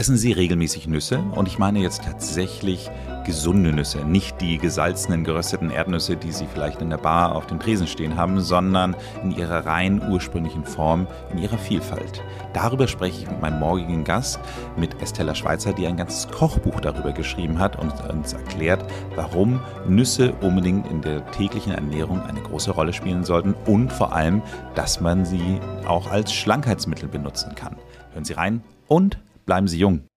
Essen Sie regelmäßig Nüsse? Und ich meine jetzt tatsächlich gesunde Nüsse, nicht die gesalzenen, gerösteten Erdnüsse, die Sie vielleicht in der Bar auf dem Tresen stehen haben, sondern in ihrer rein ursprünglichen Form, in ihrer Vielfalt. Darüber spreche ich mit meinem morgigen Gast, mit Estella Schweizer, die ein ganzes Kochbuch darüber geschrieben hat und uns erklärt, warum Nüsse unbedingt in der täglichen Ernährung eine große Rolle spielen sollten und vor allem, dass man sie auch als Schlankheitsmittel benutzen kann. Hören Sie rein und bleiben Sie jung.